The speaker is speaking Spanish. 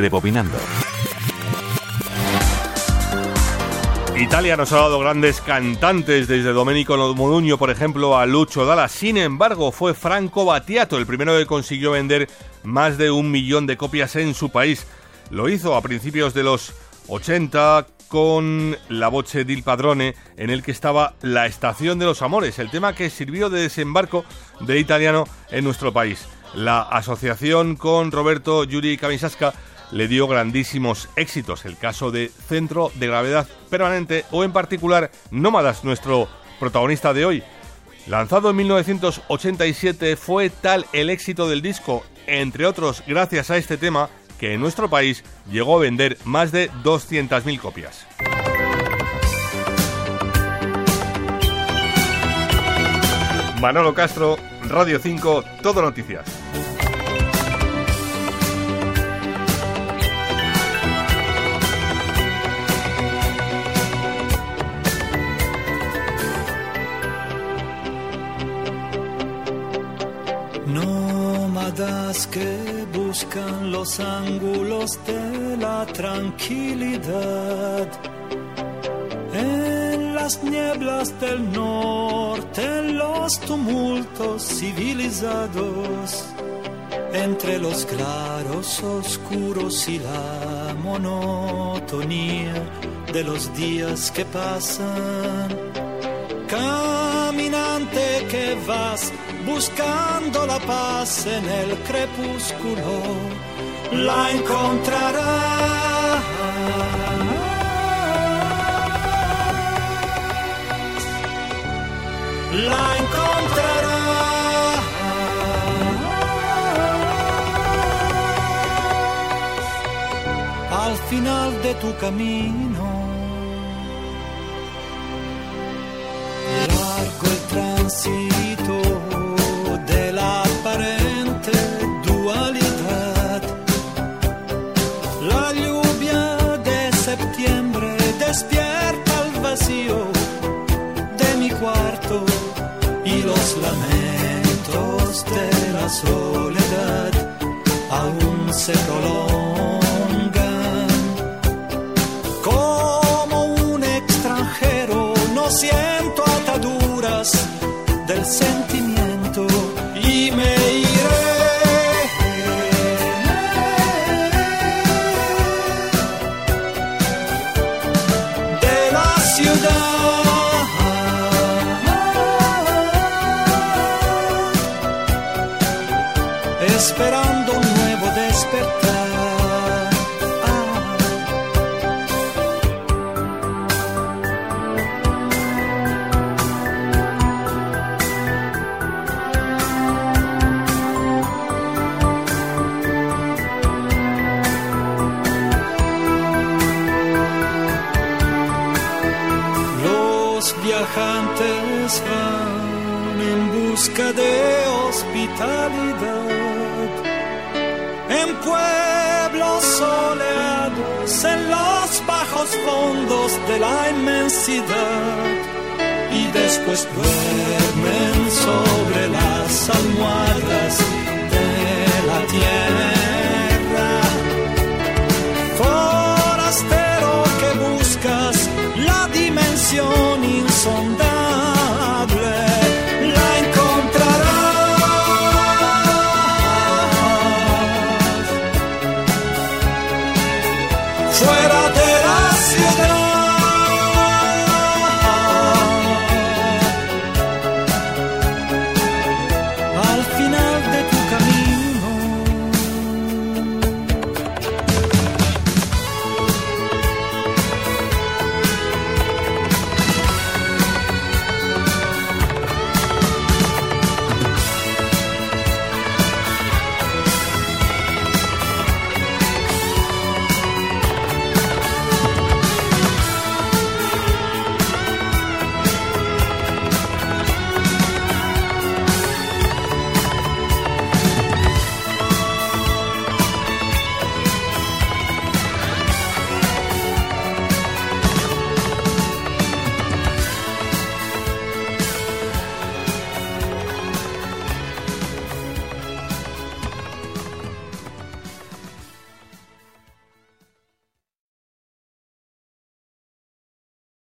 Rebobinando. Italia nos ha dado grandes cantantes, desde Domenico Modugno, por ejemplo, a Lucho Dalla. Sin embargo, fue Franco Battiato el primero que consiguió vender más de un millón de copias en su país. Lo hizo a principios de los 80 con La Voce del Padrone, en el que estaba La Estación de los Amores, el tema que sirvió de desembarco de italiano en nuestro país. La asociación con Roberto Yuri Kamisasca le dio grandísimos éxitos, el caso de Centro de Gravedad Permanente o en particular Nómadas, nuestro protagonista de hoy. Lanzado en 1987 fue tal el éxito del disco, entre otros gracias a este tema, que en nuestro país llegó a vender más de 200.000 copias. Manolo Castro, Radio 5, Todo Noticias. Que buscan los ángulos de la tranquilidad. En las nieblas del norte, en los tumultos civilizados, entre los claros oscuros y la monotonía de los días que pasan. Caminante que vas buscando la paz en el crepúsculo, la encontrarás. La encontrarás. Al final de tu camino. El tránsito despierta el vacío de mi cuarto y los lamentos de la soledad aún se prolongan. del sentimento. I miei re della ciudad. Esperando un nuovo despertar. viajantes van en busca de hospitalidad. En pueblos soleados, en los bajos fondos de la inmensidad. Y después duermen sobre las almohadas